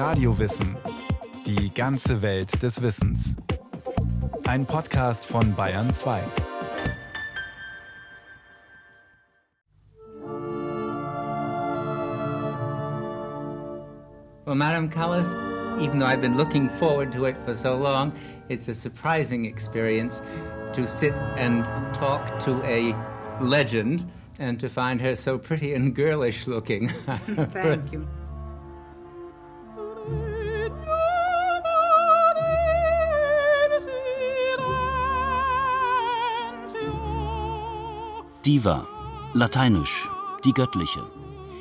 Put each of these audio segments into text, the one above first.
Radiowissen. Die ganze Welt des Wissens. Ein Podcast von Bayern 2. Well, Madame Callas, even though I've been looking forward to it for so long, it's a surprising experience to sit and talk to a legend and to find her so pretty and girlish looking. Thank you. Diva, lateinisch, die göttliche.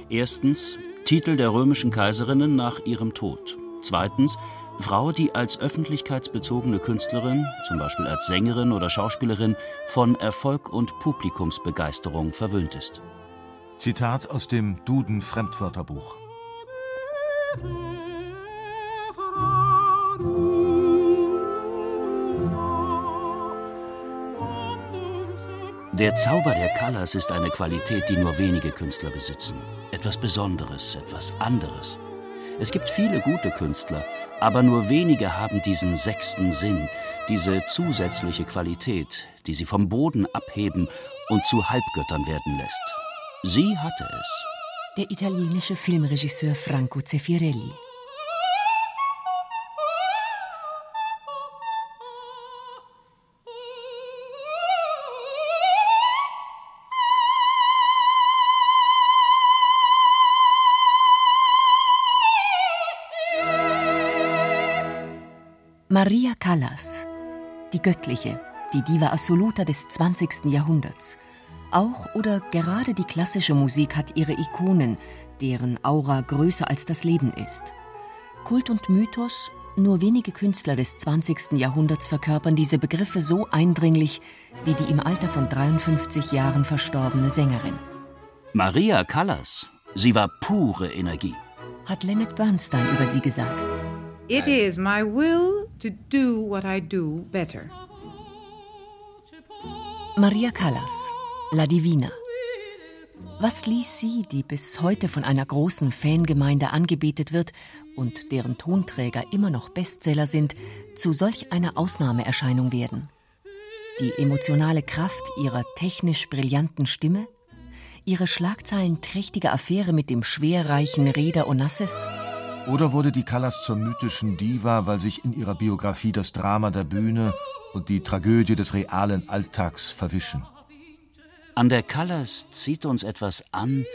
Erstens, Titel der römischen Kaiserinnen nach ihrem Tod. Zweitens, Frau, die als öffentlichkeitsbezogene Künstlerin, zum Beispiel als Sängerin oder Schauspielerin, von Erfolg und Publikumsbegeisterung verwöhnt ist. Zitat aus dem Duden Fremdwörterbuch. Der Zauber der Callas ist eine Qualität, die nur wenige Künstler besitzen. Etwas Besonderes, etwas anderes. Es gibt viele gute Künstler, aber nur wenige haben diesen sechsten Sinn, diese zusätzliche Qualität, die sie vom Boden abheben und zu Halbgöttern werden lässt. Sie hatte es. Der italienische Filmregisseur Franco Zeffirelli. Maria Callas, die Göttliche, die Diva Assoluta des 20. Jahrhunderts. Auch oder gerade die klassische Musik hat ihre Ikonen, deren Aura größer als das Leben ist. Kult und Mythos, nur wenige Künstler des 20. Jahrhunderts verkörpern diese Begriffe so eindringlich wie die im Alter von 53 Jahren verstorbene Sängerin. Maria Callas, sie war pure Energie. Hat Leonard Bernstein über sie gesagt. It is my will to do what I do better. Maria Callas, La Divina. Was ließ sie, die bis heute von einer großen Fangemeinde angebetet wird und deren Tonträger immer noch Bestseller sind, zu solch einer Ausnahmeerscheinung werden? Die emotionale Kraft ihrer technisch brillanten Stimme? Ihre schlagzeilenträchtige Affäre mit dem schwerreichen Reeder Onassis? Oder wurde die Callas zur mythischen Diva, weil sich in ihrer Biografie das Drama der Bühne und die Tragödie des realen Alltags verwischen? An der Callas zieht uns etwas an,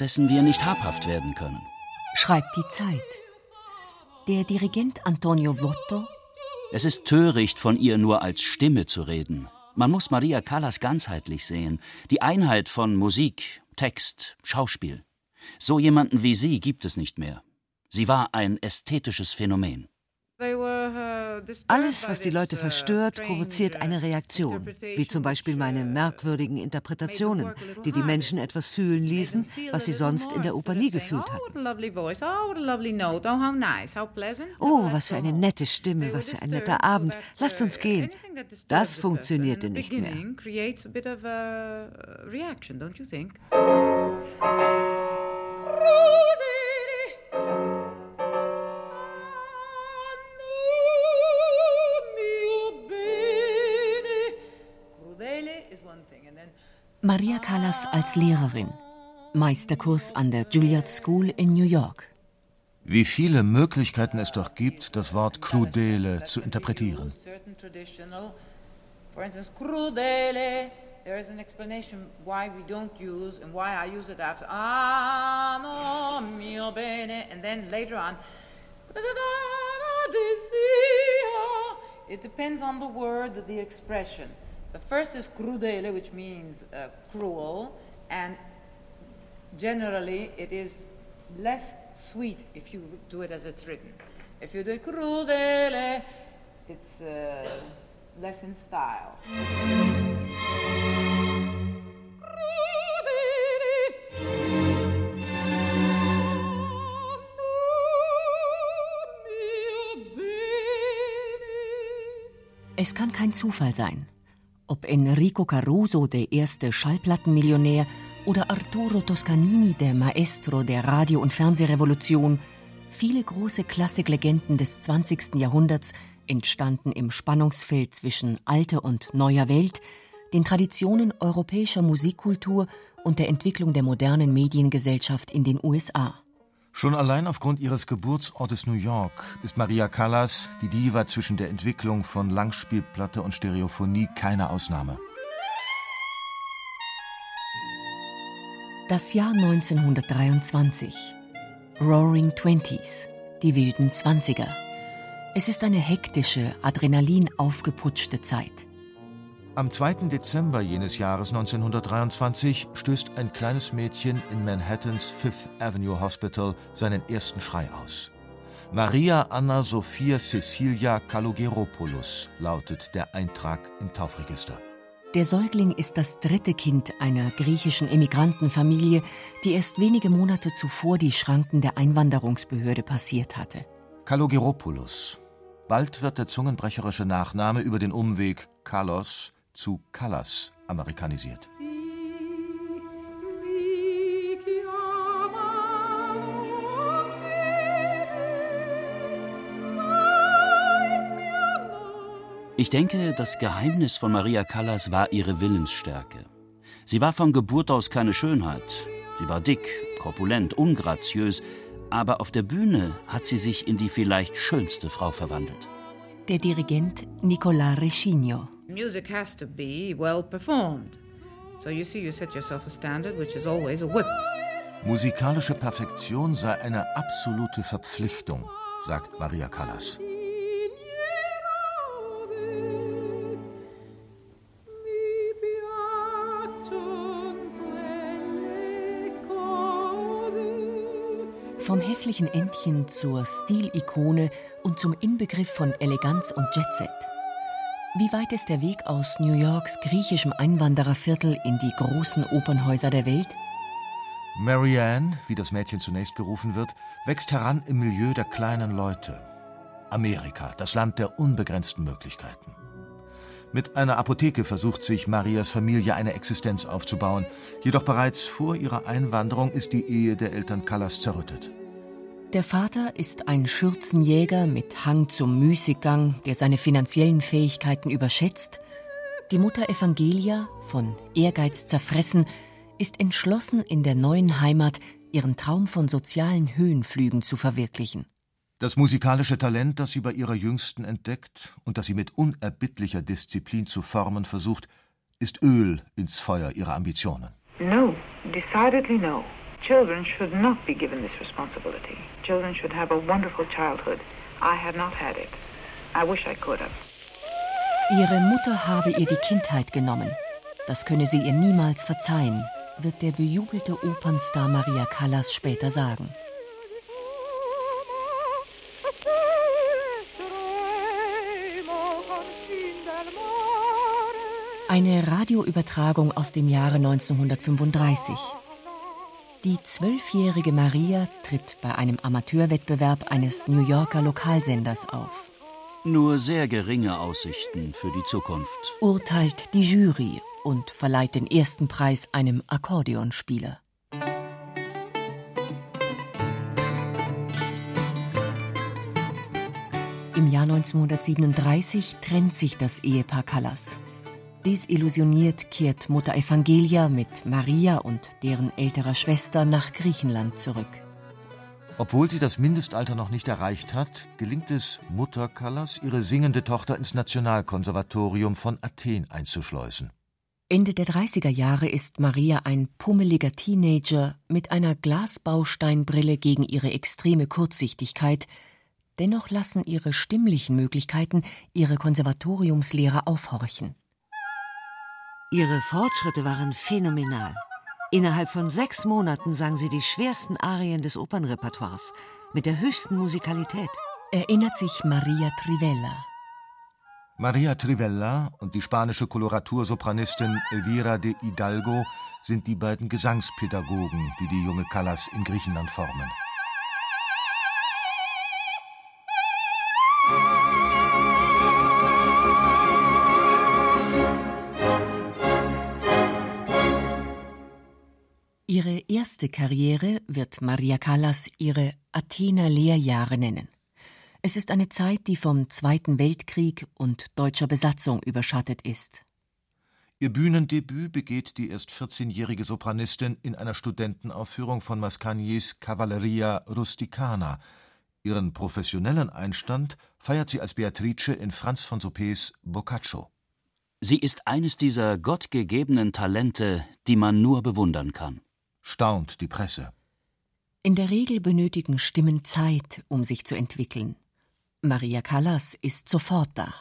dessen wir nicht habhaft werden können. Schreibt die Zeit. Der Dirigent Antonio Votto. Es ist töricht, von ihr nur als Stimme zu reden. Man muss Maria Callas ganzheitlich sehen. Die Einheit von Musik, Text, Schauspiel. So jemanden wie sie gibt es nicht mehr. Sie war ein ästhetisches Phänomen. Alles, was die Leute verstört, provoziert eine Reaktion, wie zum Beispiel meine merkwürdigen Interpretationen, die die Menschen etwas fühlen ließen, was sie sonst in der Oper nie gefühlt hatten. Oh, was für eine nette Stimme, was für ein netter Abend, lasst uns gehen. Das funktionierte nicht mehr. Maria Callas als Lehrerin. Meisterkurs an der Juilliard School in New York. Wie viele Möglichkeiten es doch gibt, das Wort crudele zu interpretieren. For instance, crudele, there is an explanation why we don't use and why I use it after ah no mio bene and then later on it depends on the word, the expression. The first is crudele, which means uh, cruel, and generally it is less sweet if you do it as it's written. If you do it crudele, it's uh, less in style. Es kann kein Zufall sein. Ob Enrico Caruso, der erste Schallplattenmillionär, oder Arturo Toscanini, der Maestro der Radio- und Fernsehrevolution, Viele große Klassiklegenden des 20. Jahrhunderts entstanden im Spannungsfeld zwischen alter und neuer Welt, den Traditionen europäischer Musikkultur und der Entwicklung der modernen Mediengesellschaft in den USA. Schon allein aufgrund ihres Geburtsortes New York ist Maria Callas, die Diva zwischen der Entwicklung von Langspielplatte und Stereophonie, keine Ausnahme. Das Jahr 1923. Roaring Twenties, die wilden Zwanziger. Es ist eine hektische, Adrenalin aufgeputschte Zeit. Am 2. Dezember jenes Jahres 1923 stößt ein kleines Mädchen in Manhattans Fifth Avenue Hospital seinen ersten Schrei aus. Maria Anna Sophia Cecilia Kalogeropoulos lautet der Eintrag im Taufregister. Der Säugling ist das dritte Kind einer griechischen Immigrantenfamilie, die erst wenige Monate zuvor die Schranken der Einwanderungsbehörde passiert hatte. Kalogeropoulos. Bald wird der zungenbrecherische Nachname über den Umweg Kalos zu Callas amerikanisiert. Ich denke, das Geheimnis von Maria Callas war ihre Willensstärke. Sie war von Geburt aus keine Schönheit. Sie war dick, korpulent, ungraziös, aber auf der Bühne hat sie sich in die vielleicht schönste Frau verwandelt. Der Dirigent Nicolas Reschigno. Music has to be well performed. So you see, you set yourself a standard, which is always a whip. Musikalische Perfektion sei eine absolute Verpflichtung, sagt Maria Callas. Vom hässlichen Entchen zur Stilikone und zum Inbegriff von Eleganz und Jetset. Wie weit ist der Weg aus New Yorks griechischem Einwandererviertel in die großen Opernhäuser der Welt? Marianne, wie das Mädchen zunächst gerufen wird, wächst heran im Milieu der kleinen Leute. Amerika, das Land der unbegrenzten Möglichkeiten. Mit einer Apotheke versucht sich Marias Familie eine Existenz aufzubauen, jedoch bereits vor ihrer Einwanderung ist die Ehe der Eltern Callas zerrüttet. Der Vater ist ein Schürzenjäger mit Hang zum Müßiggang, der seine finanziellen Fähigkeiten überschätzt. Die Mutter Evangelia, von Ehrgeiz zerfressen, ist entschlossen, in der neuen Heimat ihren Traum von sozialen Höhenflügen zu verwirklichen. Das musikalische Talent, das sie bei ihrer Jüngsten entdeckt und das sie mit unerbittlicher Disziplin zu formen versucht, ist Öl ins Feuer ihrer Ambitionen. No, decidedly no. Children should not be given this responsibility. Children should have a wonderful childhood. I had not had it. I wish I could have. Ihre Mutter habe ihr die Kindheit genommen. Das könne sie ihr niemals verzeihen, wird der bejubelte Opernstar Maria Callas später sagen. Eine Radioübertragung aus dem Jahre 1935. Die zwölfjährige Maria tritt bei einem Amateurwettbewerb eines New Yorker Lokalsenders auf. Nur sehr geringe Aussichten für die Zukunft. Urteilt die Jury und verleiht den ersten Preis einem Akkordeonspieler. Im Jahr 1937 trennt sich das Ehepaar Callas. Desillusioniert kehrt Mutter Evangelia mit Maria und deren älterer Schwester nach Griechenland zurück. Obwohl sie das Mindestalter noch nicht erreicht hat, gelingt es Mutter Callas, ihre singende Tochter ins Nationalkonservatorium von Athen einzuschleusen. Ende der 30er Jahre ist Maria ein pummeliger Teenager mit einer Glasbausteinbrille gegen ihre extreme Kurzsichtigkeit. Dennoch lassen ihre stimmlichen Möglichkeiten ihre Konservatoriumslehrer aufhorchen. Ihre Fortschritte waren phänomenal. Innerhalb von sechs Monaten sang sie die schwersten Arien des Opernrepertoires mit der höchsten Musikalität. Erinnert sich Maria Trivella. Maria Trivella und die spanische Koloratursopranistin Elvira de Hidalgo sind die beiden Gesangspädagogen, die die junge Callas in Griechenland formen. Erste Karriere wird Maria Callas ihre Athener Lehrjahre nennen. Es ist eine Zeit, die vom Zweiten Weltkrieg und deutscher Besatzung überschattet ist. Ihr Bühnendebüt begeht die erst 14-jährige Sopranistin in einer Studentenaufführung von Mascagnis Cavalleria Rusticana. Ihren professionellen Einstand feiert sie als Beatrice in Franz von Suppes Boccaccio. Sie ist eines dieser gottgegebenen Talente, die man nur bewundern kann staunt die Presse. In der Regel benötigen Stimmen Zeit, um sich zu entwickeln. Maria Callas ist sofort da.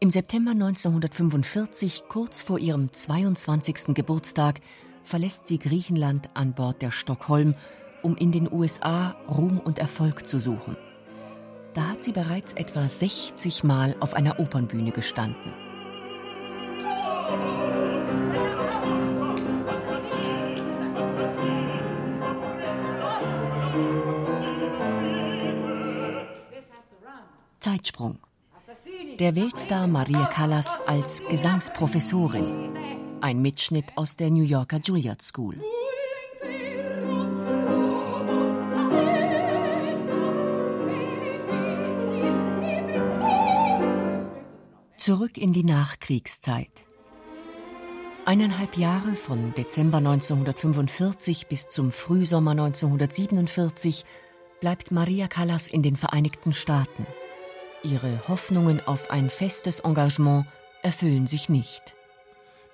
Im September 1945, kurz vor ihrem 22. Geburtstag, verlässt sie Griechenland an Bord der Stockholm, um in den USA Ruhm und Erfolg zu suchen. Da hat sie bereits etwa 60 Mal auf einer Opernbühne gestanden. Zeitsprung. Der Weltstar Maria Callas als Gesangsprofessorin. Ein Mitschnitt aus der New Yorker Juilliard School. Zurück in die Nachkriegszeit. Eineinhalb Jahre von Dezember 1945 bis zum Frühsommer 1947 bleibt Maria Callas in den Vereinigten Staaten. Ihre Hoffnungen auf ein festes Engagement erfüllen sich nicht.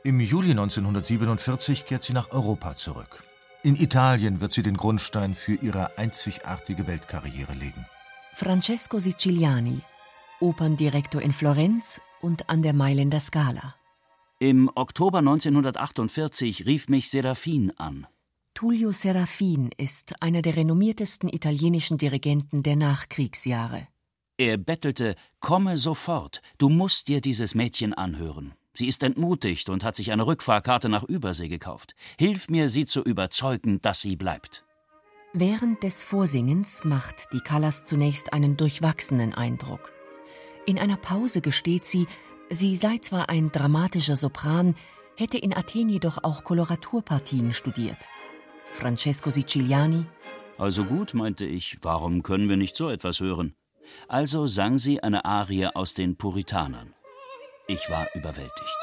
Im Juli 1947 kehrt sie nach Europa zurück. In Italien wird sie den Grundstein für ihre einzigartige Weltkarriere legen. Francesco Siciliani, Operndirektor in Florenz und an der Mailänder Scala. Im Oktober 1948 rief mich Serafin an. Tullio Serafin ist einer der renommiertesten italienischen Dirigenten der Nachkriegsjahre. Er bettelte, komme sofort, du musst dir dieses Mädchen anhören. Sie ist entmutigt und hat sich eine Rückfahrkarte nach Übersee gekauft. Hilf mir, sie zu überzeugen, dass sie bleibt. Während des Vorsingens macht die Callas zunächst einen durchwachsenen Eindruck. In einer Pause gesteht sie, sie sei zwar ein dramatischer Sopran, hätte in Athen jedoch auch Koloraturpartien studiert. Francesco Siciliani. Also gut, meinte ich, warum können wir nicht so etwas hören? Also sang sie eine Arie aus den Puritanern. Ich war überwältigt.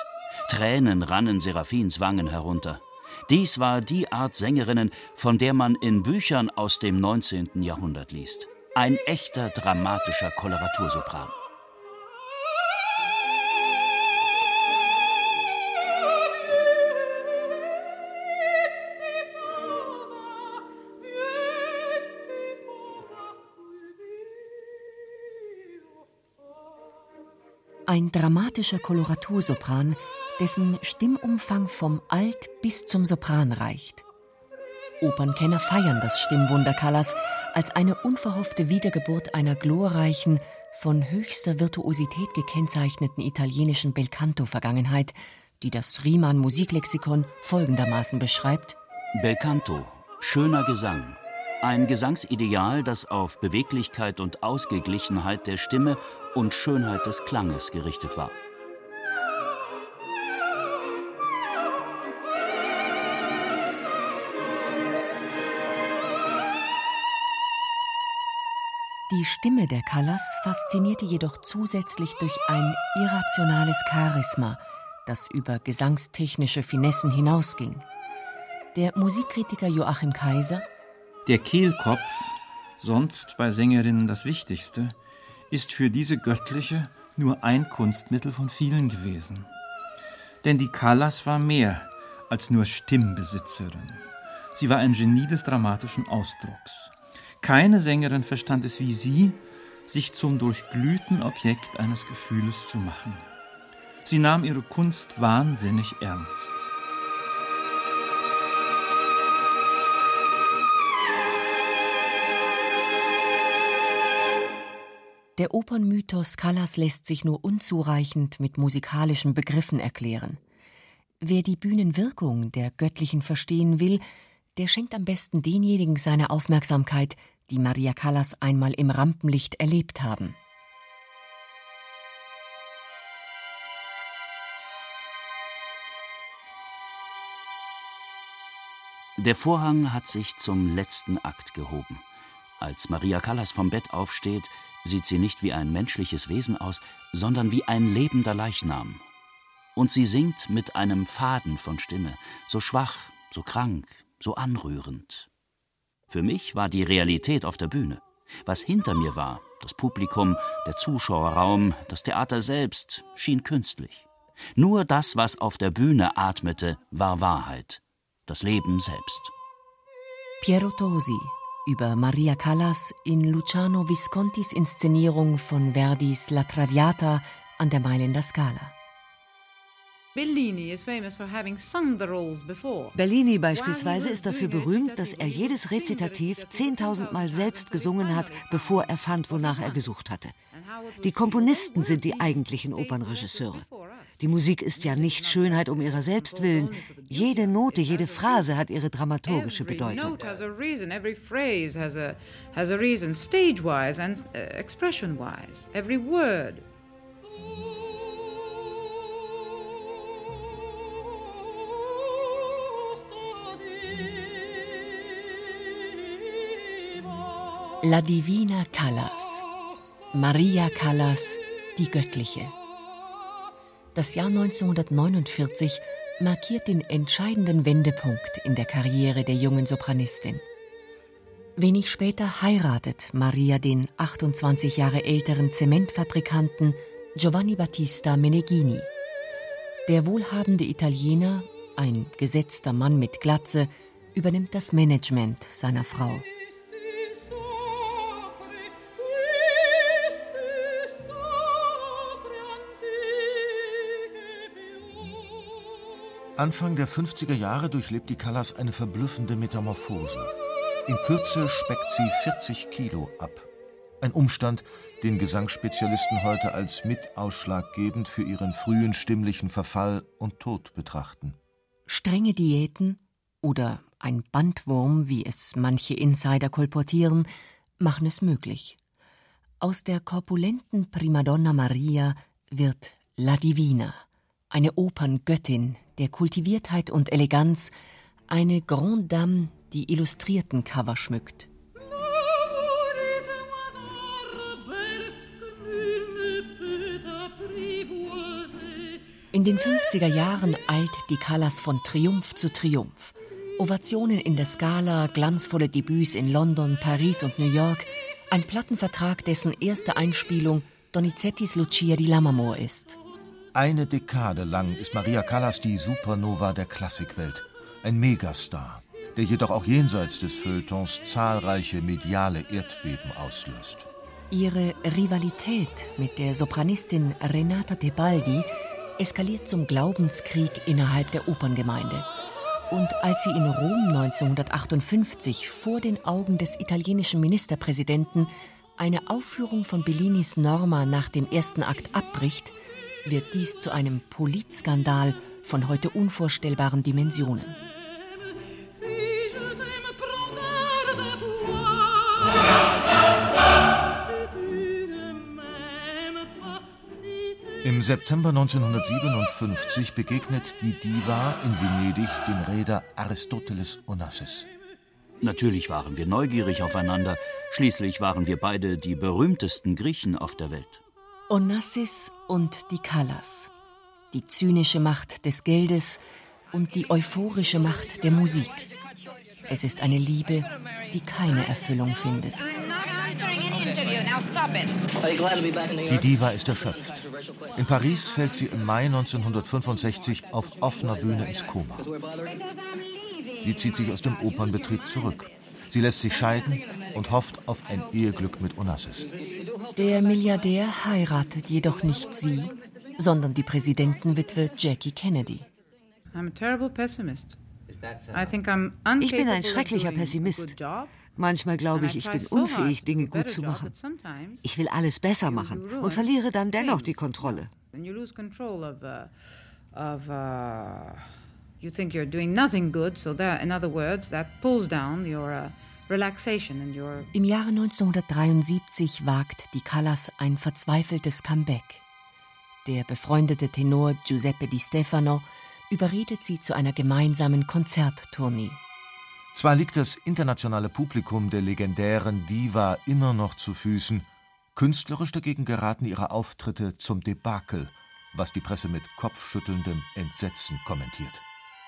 Tränen rannen Seraphins Wangen herunter. Dies war die Art Sängerinnen, von der man in Büchern aus dem 19. Jahrhundert liest. Ein echter dramatischer Koloratursopran. Ein dramatischer Koloratursopran, dessen Stimmumfang vom Alt bis zum Sopran reicht. Opernkenner feiern das Stimmwunder Callas als eine unverhoffte Wiedergeburt einer glorreichen, von höchster Virtuosität gekennzeichneten italienischen Belcanto-Vergangenheit, die das Riemann Musiklexikon folgendermaßen beschreibt: Belcanto, schöner Gesang, ein Gesangsideal, das auf Beweglichkeit und Ausgeglichenheit der Stimme und Schönheit des Klanges gerichtet war. Die Stimme der Callas faszinierte jedoch zusätzlich durch ein irrationales Charisma, das über gesangstechnische Finessen hinausging. Der Musikkritiker Joachim Kaiser der Kehlkopf, sonst bei Sängerinnen das Wichtigste, ist für diese göttliche nur ein Kunstmittel von vielen gewesen. Denn die Callas war mehr als nur Stimmbesitzerin. Sie war ein Genie des dramatischen Ausdrucks. Keine Sängerin verstand es wie sie, sich zum durchglühten Objekt eines Gefühles zu machen. Sie nahm ihre Kunst wahnsinnig ernst. Der Opernmythos Callas lässt sich nur unzureichend mit musikalischen Begriffen erklären. Wer die Bühnenwirkung der Göttlichen verstehen will, der schenkt am besten denjenigen seine Aufmerksamkeit, die Maria Callas einmal im Rampenlicht erlebt haben. Der Vorhang hat sich zum letzten Akt gehoben. Als Maria Callas vom Bett aufsteht, sieht sie nicht wie ein menschliches Wesen aus, sondern wie ein lebender Leichnam. Und sie singt mit einem Faden von Stimme, so schwach, so krank, so anrührend. Für mich war die Realität auf der Bühne. Was hinter mir war, das Publikum, der Zuschauerraum, das Theater selbst, schien künstlich. Nur das, was auf der Bühne atmete, war Wahrheit, das Leben selbst. Piero Tosi über Maria Callas in Luciano Viscontis Inszenierung von Verdis La Traviata an der Mailänder Scala. Bellini beispielsweise ist dafür berühmt, dass er jedes Rezitativ 10.000 Mal selbst gesungen hat, bevor er fand, wonach er gesucht hatte. Die Komponisten sind die eigentlichen Opernregisseure. Die Musik ist ja nicht Schönheit um ihrer selbst willen. Jede Note, jede Phrase hat ihre dramaturgische Bedeutung. Stage-wise and uh, expression-wise. Every word. La Divina Callas. Maria Callas, die Göttliche. Das Jahr 1949 markiert den entscheidenden Wendepunkt in der Karriere der jungen Sopranistin. Wenig später heiratet Maria den 28 Jahre älteren Zementfabrikanten Giovanni Battista Meneghini. Der wohlhabende Italiener, ein gesetzter Mann mit Glatze, übernimmt das Management seiner Frau. Anfang der 50er Jahre durchlebt die Callas eine verblüffende Metamorphose. In Kürze speckt sie 40 Kilo ab. Ein Umstand, den Gesangsspezialisten heute als mitausschlaggebend für ihren frühen stimmlichen Verfall und Tod betrachten. Strenge Diäten oder ein Bandwurm, wie es manche Insider kolportieren, machen es möglich. Aus der korpulenten Primadonna Maria wird La Divina, eine Operngöttin der Kultiviertheit und Eleganz, eine Grande Dame, die illustrierten Cover schmückt. In den 50er Jahren eilt die Callas von Triumph zu Triumph. Ovationen in der Scala, glanzvolle Debüts in London, Paris und New York, ein Plattenvertrag, dessen erste Einspielung Donizettis Lucia di Lammermoor ist. Eine Dekade lang ist Maria Callas die Supernova der Klassikwelt, ein Megastar, der jedoch auch jenseits des Feuilletons zahlreiche mediale Erdbeben auslöst. Ihre Rivalität mit der Sopranistin Renata Tebaldi eskaliert zum Glaubenskrieg innerhalb der Operngemeinde. Und als sie in Rom 1958 vor den Augen des italienischen Ministerpräsidenten eine Aufführung von Bellinis Norma nach dem ersten Akt abbricht, wird dies zu einem Politskandal von heute unvorstellbaren Dimensionen. Im September 1957 begegnet die Diva in Venedig dem Reeder Aristoteles Onassis. Natürlich waren wir neugierig aufeinander, schließlich waren wir beide die berühmtesten Griechen auf der Welt. Onassis und die Callas. Die zynische Macht des Geldes und die euphorische Macht der Musik. Es ist eine Liebe, die keine Erfüllung findet. Die Diva ist erschöpft. In Paris fällt sie im Mai 1965 auf offener Bühne ins Koma. Sie zieht sich aus dem Opernbetrieb zurück. Sie lässt sich scheiden und hofft auf ein Eheglück mit Onassis. Der Milliardär heiratet jedoch nicht sie, sondern die Präsidentenwitwe Jackie Kennedy. Ich bin ein schrecklicher Pessimist. Manchmal glaube ich, ich bin unfähig, Dinge gut zu machen. Ich will alles besser machen und verliere dann dennoch die Kontrolle. You think you're doing nothing good, so that, in other words, that pulls down your uh, im Jahre 1973 wagt die Callas ein verzweifeltes Comeback. Der befreundete Tenor Giuseppe Di Stefano überredet sie zu einer gemeinsamen Konzerttournee. Zwar liegt das internationale Publikum der legendären Diva immer noch zu Füßen, künstlerisch dagegen geraten ihre Auftritte zum Debakel, was die Presse mit kopfschüttelndem Entsetzen kommentiert.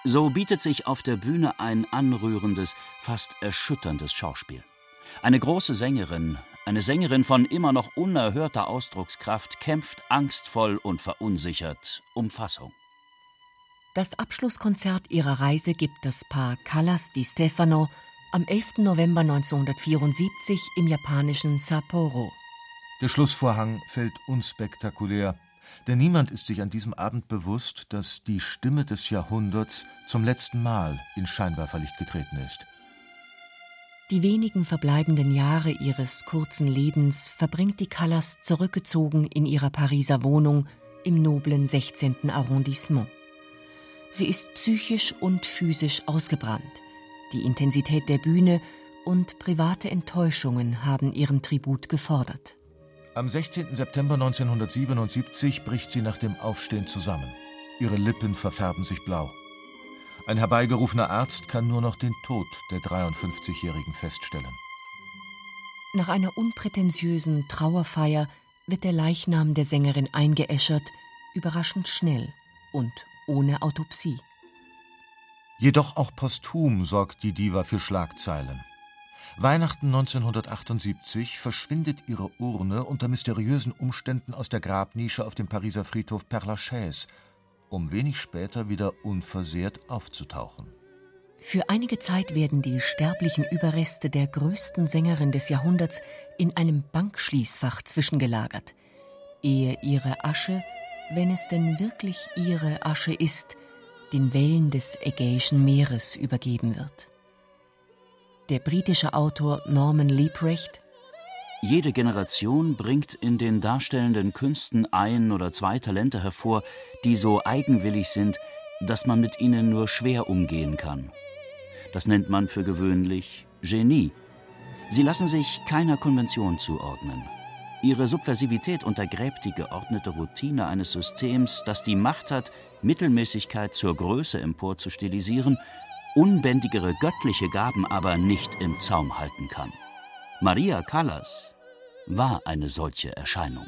So bietet sich auf der Bühne ein anrührendes, fast erschütterndes Schauspiel. Eine große Sängerin, eine Sängerin von immer noch unerhörter Ausdruckskraft, kämpft angstvoll und verunsichert um Fassung. Das Abschlusskonzert ihrer Reise gibt das Paar Callas di Stefano am 11. November 1974 im japanischen Sapporo. Der Schlussvorhang fällt unspektakulär. Denn niemand ist sich an diesem Abend bewusst, dass die Stimme des Jahrhunderts zum letzten Mal in Scheinwerferlicht getreten ist. Die wenigen verbleibenden Jahre ihres kurzen Lebens verbringt die Callas zurückgezogen in ihrer Pariser Wohnung im noblen 16. Arrondissement. Sie ist psychisch und physisch ausgebrannt. Die Intensität der Bühne und private Enttäuschungen haben ihren Tribut gefordert. Am 16. September 1977 bricht sie nach dem Aufstehen zusammen. Ihre Lippen verfärben sich blau. Ein herbeigerufener Arzt kann nur noch den Tod der 53-Jährigen feststellen. Nach einer unprätentiösen Trauerfeier wird der Leichnam der Sängerin eingeäschert, überraschend schnell und ohne Autopsie. Jedoch auch posthum sorgt die Diva für Schlagzeilen. Weihnachten 1978 verschwindet ihre Urne unter mysteriösen Umständen aus der Grabnische auf dem Pariser Friedhof Père Lachaise, um wenig später wieder unversehrt aufzutauchen. Für einige Zeit werden die sterblichen Überreste der größten Sängerin des Jahrhunderts in einem Bankschließfach zwischengelagert, ehe ihre Asche, wenn es denn wirklich ihre Asche ist, den Wellen des Ägäischen Meeres übergeben wird der britische Autor Norman Leprecht. Jede Generation bringt in den darstellenden Künsten ein oder zwei Talente hervor, die so eigenwillig sind, dass man mit ihnen nur schwer umgehen kann. Das nennt man für gewöhnlich Genie. Sie lassen sich keiner Konvention zuordnen. Ihre Subversivität untergräbt die geordnete Routine eines Systems, das die Macht hat, Mittelmäßigkeit zur Größe emporzustilisieren unbändigere göttliche Gaben aber nicht im Zaum halten kann. Maria Callas war eine solche Erscheinung.